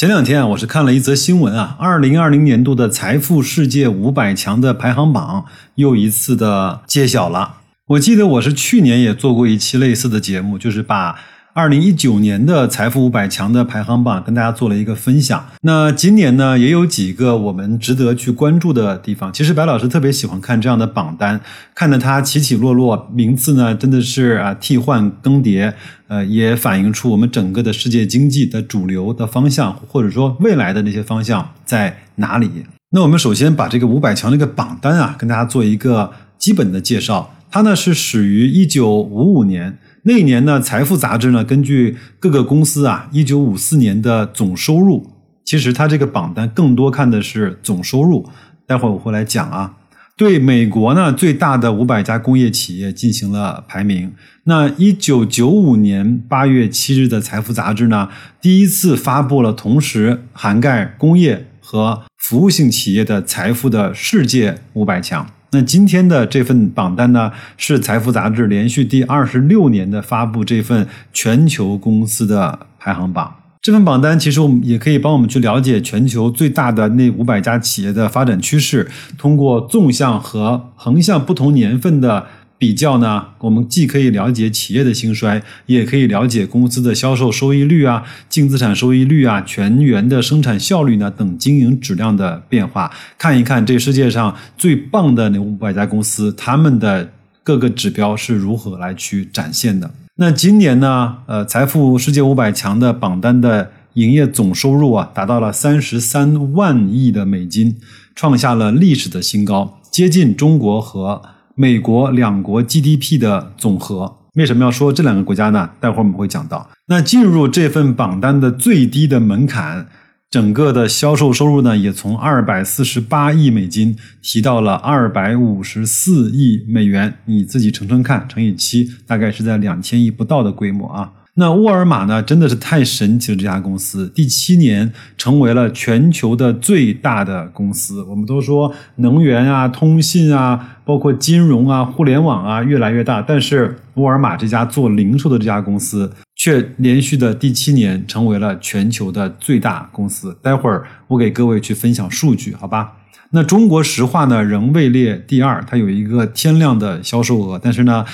前两天啊，我是看了一则新闻啊，二零二零年度的财富世界五百强的排行榜又一次的揭晓了。我记得我是去年也做过一期类似的节目，就是把。二零一九年的财富五百强的排行榜跟大家做了一个分享。那今年呢，也有几个我们值得去关注的地方。其实白老师特别喜欢看这样的榜单，看着它起起落落，名次呢真的是啊替换更迭，呃，也反映出我们整个的世界经济的主流的方向，或者说未来的那些方向在哪里。那我们首先把这个五百强这个榜单啊，跟大家做一个基本的介绍。它呢是始于一九五五年。那一年呢，《财富》杂志呢，根据各个公司啊，一九五四年的总收入，其实它这个榜单更多看的是总收入。待会儿我会来讲啊。对美国呢，最大的五百家工业企业进行了排名。那一九九五年八月七日的《财富》杂志呢，第一次发布了同时涵盖工业和服务性企业的财富的世界五百强。那今天的这份榜单呢，是《财富》杂志连续第二十六年的发布这份全球公司的排行榜。这份榜单其实我们也可以帮我们去了解全球最大的那五百家企业的发展趋势，通过纵向和横向不同年份的。比较呢，我们既可以了解企业的兴衰，也可以了解公司的销售收益率啊、净资产收益率啊、全员的生产效率呢等经营质量的变化，看一看这世界上最棒的那五百家公司，他们的各个指标是如何来去展现的。那今年呢，呃，财富世界五百强的榜单的营业总收入啊，达到了三十三万亿的美金，创下了历史的新高，接近中国和。美国两国 GDP 的总和，为什么要说这两个国家呢？待会儿我们会讲到。那进入这份榜单的最低的门槛，整个的销售收入呢，也从二百四十八亿美金提到了二百五十四亿美元。你自己乘乘看，乘以七，大概是在两千亿不到的规模啊。那沃尔玛呢，真的是太神奇了！这家公司第七年成为了全球的最大的公司。我们都说能源啊、通信啊、包括金融啊、互联网啊越来越大，但是沃尔玛这家做零售的这家公司却连续的第七年成为了全球的最大公司。待会儿我给各位去分享数据，好吧？那中国石化呢，仍位列第二，它有一个天量的销售额，但是呢。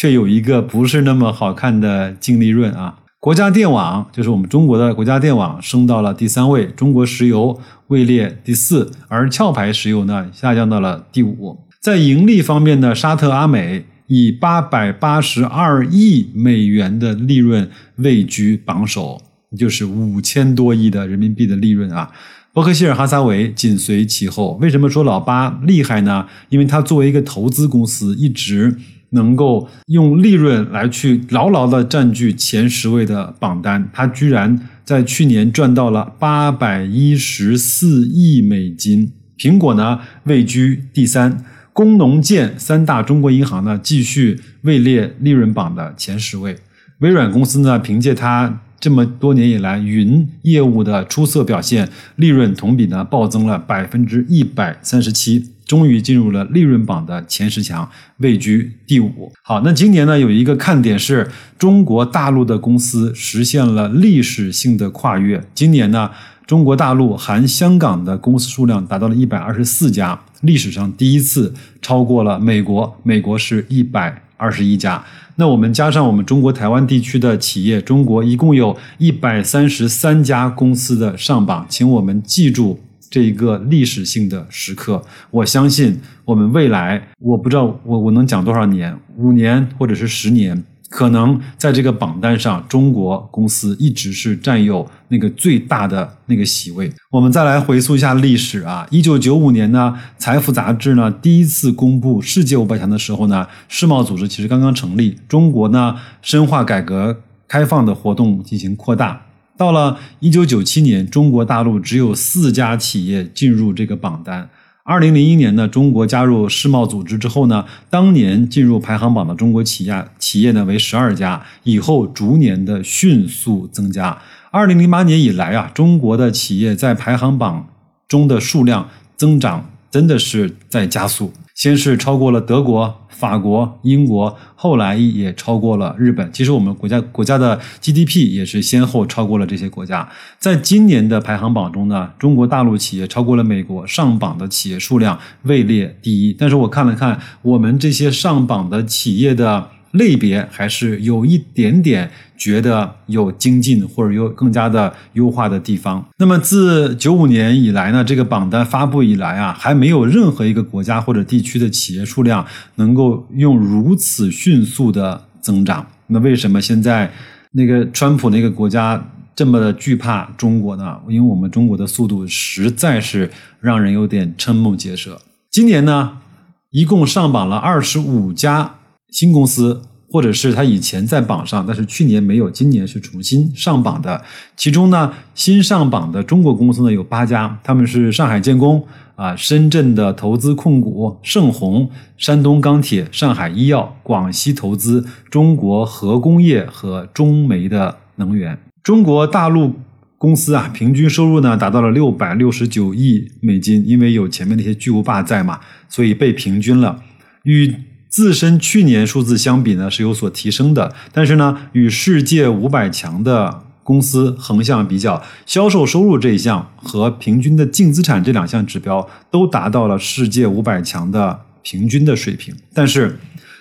却有一个不是那么好看的净利润啊！国家电网就是我们中国的国家电网升到了第三位，中国石油位列第四，而壳牌石油呢下降到了第五。在盈利方面呢，沙特阿美以八百八十二亿美元的利润位居榜首，就是五千多亿的人民币的利润啊！伯克希尔哈撒韦紧随其后。为什么说老八厉害呢？因为他作为一个投资公司，一直。能够用利润来去牢牢的占据前十位的榜单，它居然在去年赚到了八百一十四亿美金。苹果呢位居第三，工农建三大中国银行呢继续位列利润榜的前十位。微软公司呢凭借它这么多年以来云业务的出色表现，利润同比呢暴增了百分之一百三十七。终于进入了利润榜的前十强，位居第五。好，那今年呢有一个看点是中国大陆的公司实现了历史性的跨越。今年呢，中国大陆含香港的公司数量达到了一百二十四家，历史上第一次超过了美国，美国是一百二十一家。那我们加上我们中国台湾地区的企业，中国一共有一百三十三家公司的上榜，请我们记住。这一个历史性的时刻，我相信我们未来，我不知道我我能讲多少年，五年或者是十年，可能在这个榜单上，中国公司一直是占有那个最大的那个席位。我们再来回溯一下历史啊，一九九五年呢，《财富》杂志呢第一次公布世界五百强的时候呢，世贸组织其实刚刚成立，中国呢深化改革开放的活动进行扩大。到了一九九七年，中国大陆只有四家企业进入这个榜单，二零零一年呢，中国加入世贸组织之后呢，当年进入排行榜的中国企业企业呢为十二家，以后逐年的迅速增加。二零零八年以来啊，中国的企业在排行榜中的数量增长真的是在加速。先是超过了德国、法国、英国，后来也超过了日本。其实我们国家国家的 GDP 也是先后超过了这些国家。在今年的排行榜中呢，中国大陆企业超过了美国，上榜的企业数量位列第一。但是我看了看我们这些上榜的企业的。类别还是有一点点觉得有精进或者有更加的优化的地方。那么自九五年以来呢，这个榜单发布以来啊，还没有任何一个国家或者地区的企业数量能够用如此迅速的增长。那为什么现在那个川普那个国家这么的惧怕中国呢？因为我们中国的速度实在是让人有点瞠目结舌。今年呢，一共上榜了二十五家。新公司，或者是他以前在榜上，但是去年没有，今年是重新上榜的。其中呢，新上榜的中国公司呢有八家，他们是上海建工啊、深圳的投资控股、盛虹、山东钢铁、上海医药、广西投资、中国核工业和中煤的能源。中国大陆公司啊，平均收入呢达到了六百六十九亿美金，因为有前面那些巨无霸在嘛，所以被平均了。与自身去年数字相比呢是有所提升的，但是呢与世界五百强的公司横向比较，销售收入这一项和平均的净资产这两项指标都达到了世界五百强的平均的水平。但是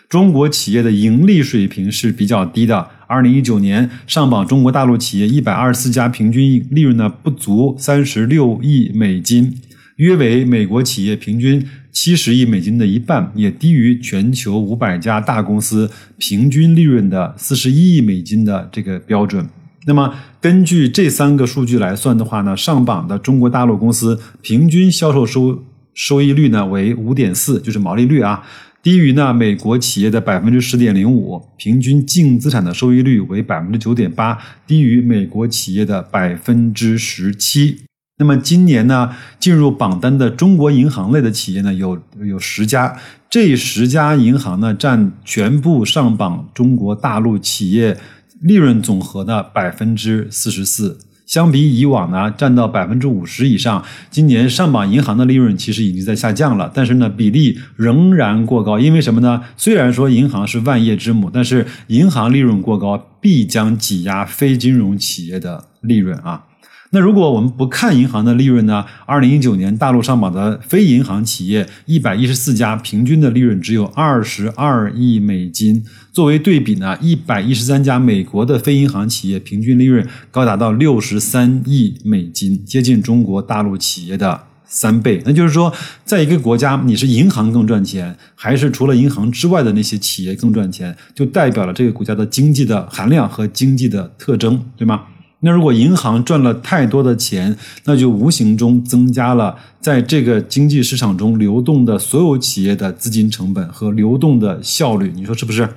中国企业的盈利水平是比较低的。二零一九年上榜中国大陆企业一百二十四家，平均利润呢不足三十六亿美金，约为美国企业平均。七十亿美金的一半，也低于全球五百家大公司平均利润的四十一亿美金的这个标准。那么，根据这三个数据来算的话呢，上榜的中国大陆公司平均销售收收益率呢为五点四，就是毛利率啊，低于呢美国企业的百分之十点零五，平均净资产的收益率为百分之九点八，低于美国企业的百分之十七。那么今年呢，进入榜单的中国银行类的企业呢，有有十家，这十家银行呢占全部上榜中国大陆企业利润总和的百分之四十四，相比以往呢，占到百分之五十以上。今年上榜银行的利润其实已经在下降了，但是呢，比例仍然过高。因为什么呢？虽然说银行是万业之母，但是银行利润过高，必将挤压非金融企业的利润啊。那如果我们不看银行的利润呢？二零一九年大陆上榜的非银行企业一百一十四家，平均的利润只有二十二亿美金。作为对比呢，一百一十三家美国的非银行企业平均利润高达到六十三亿美金，接近中国大陆企业的三倍。那就是说，在一个国家，你是银行更赚钱，还是除了银行之外的那些企业更赚钱，就代表了这个国家的经济的含量和经济的特征，对吗？那如果银行赚了太多的钱，那就无形中增加了在这个经济市场中流动的所有企业的资金成本和流动的效率，你说是不是？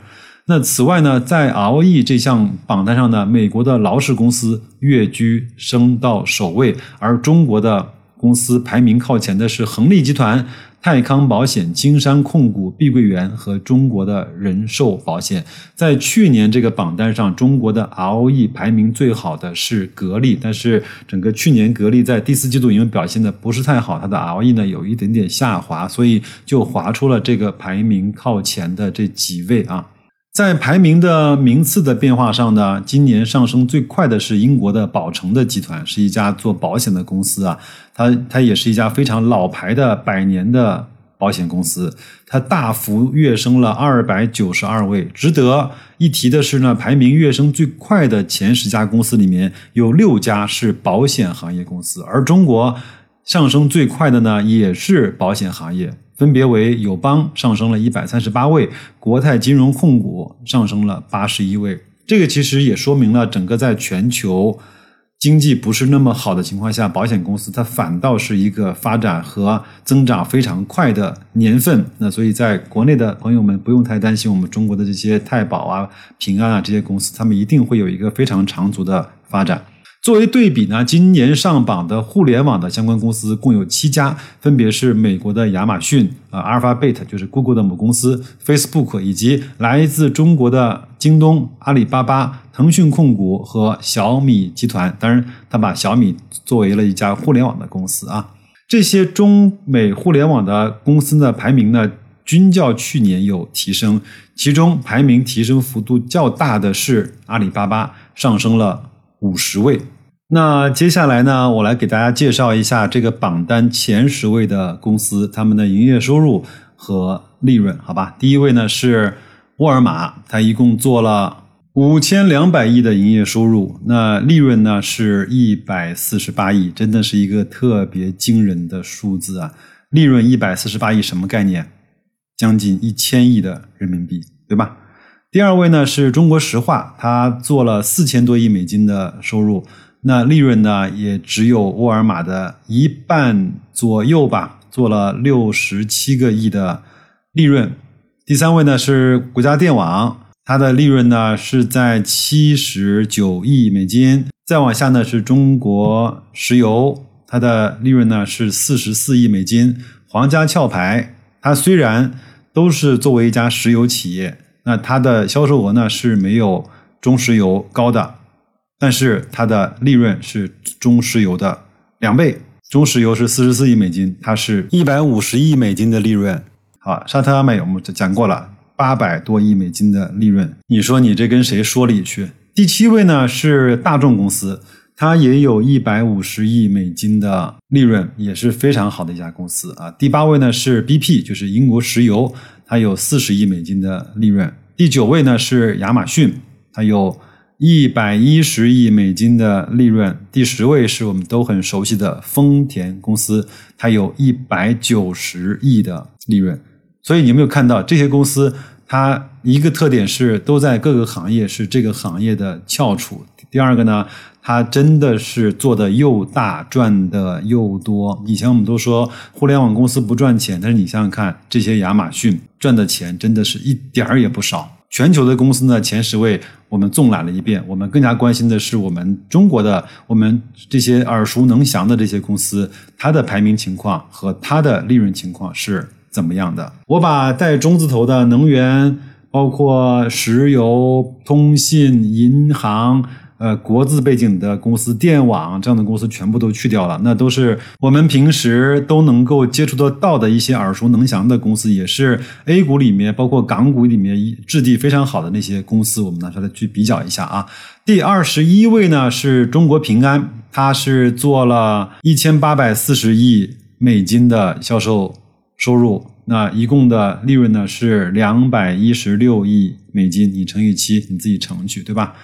那此外呢，在 ROE 这项榜单上呢，美国的劳氏公司跃居升到首位，而中国的公司排名靠前的是恒利集团。泰康保险、金山控股、碧桂园和中国的人寿保险，在去年这个榜单上，中国的 ROE 排名最好的是格力，但是整个去年格力在第四季度因为表现的不是太好，它的 ROE 呢有一点点下滑，所以就划出了这个排名靠前的这几位啊。在排名的名次的变化上呢，今年上升最快的是英国的宝城的集团，是一家做保险的公司啊。它它也是一家非常老牌的百年的保险公司，它大幅跃升了二百九十二位。值得一提的是呢，排名跃升最快的前十家公司里面有六家是保险行业公司，而中国上升最快的呢也是保险行业。分别为友邦上升了一百三十八位，国泰金融控股上升了八十一位。这个其实也说明了，整个在全球经济不是那么好的情况下，保险公司它反倒是一个发展和增长非常快的年份。那所以在国内的朋友们不用太担心，我们中国的这些太保啊、平安啊这些公司，他们一定会有一个非常长足的发展。作为对比呢，今年上榜的互联网的相关公司共有七家，分别是美国的亚马逊啊、阿尔法贝特就是 Google 的母公司，Facebook 以及来自中国的京东、阿里巴巴、腾讯控股和小米集团。当然，他把小米作为了一家互联网的公司啊。这些中美互联网的公司的排名呢，均较去年有提升，其中排名提升幅度较大的是阿里巴巴，上升了。五十位，那接下来呢，我来给大家介绍一下这个榜单前十位的公司，他们的营业收入和利润，好吧？第一位呢是沃尔玛，它一共做了五千两百亿的营业收入，那利润呢是一百四十八亿，真的是一个特别惊人的数字啊！利润一百四十八亿，什么概念？将近一千亿的人民币，对吧？第二位呢是中国石化，它做了四千多亿美金的收入，那利润呢也只有沃尔玛的一半左右吧，做了六十七个亿的利润。第三位呢是国家电网，它的利润呢是在七十九亿美金。再往下呢是中国石油，它的利润呢是四十四亿美金。皇家壳牌，它虽然都是作为一家石油企业。那它的销售额呢是没有中石油高的，但是它的利润是中石油的两倍。中石油是四十四亿美金，它是一百五十亿美金的利润。好，沙特阿美我们讲过了，八百多亿美金的利润。你说你这跟谁说理去？第七位呢是大众公司，它也有一百五十亿美金的利润，也是非常好的一家公司啊。第八位呢是 BP，就是英国石油。它有四十亿美金的利润。第九位呢是亚马逊，它有一百一十亿美金的利润。第十位是我们都很熟悉的丰田公司，它有一百九十亿的利润。所以你有没有看到这些公司？它一个特点是都在各个行业是这个行业的翘楚。第二个呢？它真的是做的又大，赚的又多。以前我们都说互联网公司不赚钱，但是你想想看，这些亚马逊赚的钱真的是一点儿也不少。全球的公司呢，前十位我们纵览了一遍，我们更加关心的是我们中国的，我们这些耳熟能详的这些公司，它的排名情况和它的利润情况是怎么样的？我把带中字头的能源，包括石油、通信、银行。呃，国字背景的公司、电网这样的公司全部都去掉了，那都是我们平时都能够接触得到的一些耳熟能详的公司，也是 A 股里面，包括港股里面质地非常好的那些公司，我们拿出来去比较一下啊。第二十一位呢是中国平安，它是做了一千八百四十亿美金的销售收入，那一共的利润呢是两百一十六亿美金，你乘以七，你自己乘去，对吧？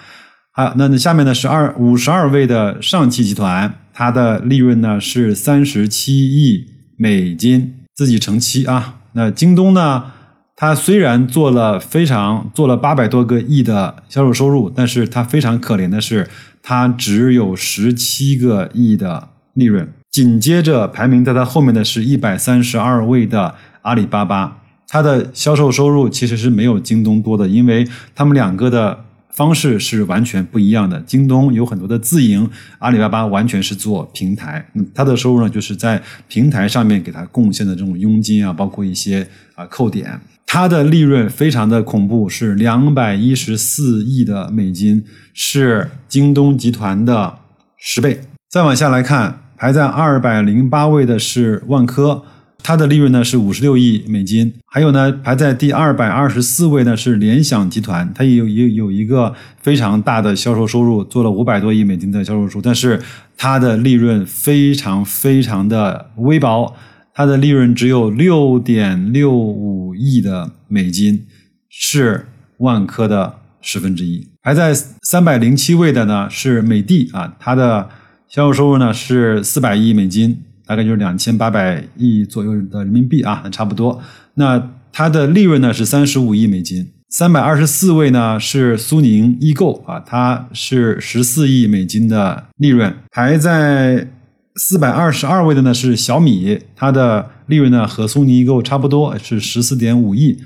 啊，那那下面呢是二五十二位的上汽集团，它的利润呢是三十七亿美金，自己乘七啊。那京东呢，它虽然做了非常做了八百多个亿的销售收入，但是它非常可怜的是，它只有十七个亿的利润。紧接着排名在它后面的是一百三十二位的阿里巴巴，它的销售收入其实是没有京东多的，因为他们两个的。方式是完全不一样的。京东有很多的自营，阿里巴巴完全是做平台。嗯，它的收入呢，就是在平台上面给它贡献的这种佣金啊，包括一些啊扣点。它的利润非常的恐怖，是两百一十四亿的美金，是京东集团的十倍。再往下来看，排在二百零八位的是万科。它的利润呢是五十六亿美金，还有呢排在第二百二十四位呢是联想集团，它也有有有一个非常大的销售收入，做了五百多亿美金的销售收入，但是它的利润非常非常的微薄，它的利润只有六点六五亿的美金，是万科的十分之一。排在三百零七位的呢是美的啊，它的销售收入呢是四百亿美金。大概就是两千八百亿左右的人民币啊，差不多。那它的利润呢是三十五亿美金。三百二十四位呢是苏宁易购啊，它是十四亿美金的利润。排在四百二十二位的呢是小米，它的利润呢和苏宁易购差不多，是十四点五亿。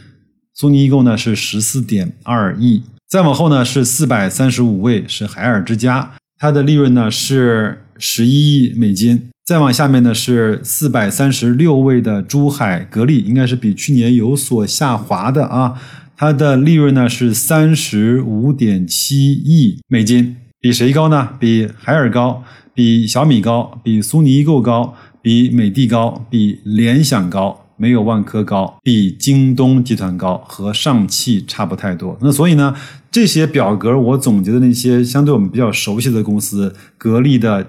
苏宁易购呢是十四点二亿。再往后呢是四百三十五位是海尔之家。它的利润呢是十一亿美金。再往下面呢是四百三十六位的珠海格力，应该是比去年有所下滑的啊。它的利润呢是三十五点七亿美金，比谁高呢？比海尔高，比小米高，比苏宁易购高，比美的高，比联想高，没有万科高，比京东集团高，和上汽差不太多。那所以呢，这些表格我总结的那些相对我们比较熟悉的公司，格力的。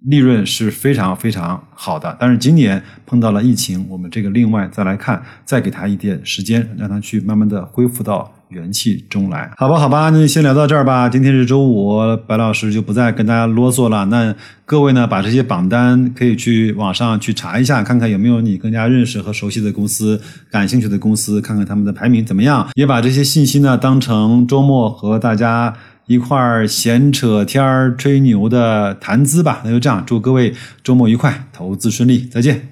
利润是非常非常好的，但是今年碰到了疫情，我们这个另外再来看，再给他一点时间，让他去慢慢的恢复到元气中来，好吧，好吧，那就先聊到这儿吧。今天是周五，白老师就不再跟大家啰嗦了。那各位呢，把这些榜单可以去网上去查一下，看看有没有你更加认识和熟悉的公司、感兴趣的公司，看看他们的排名怎么样。也把这些信息呢当成周末和大家。一块儿闲扯天儿、吹牛的谈资吧。那就这样，祝各位周末愉快，投资顺利，再见。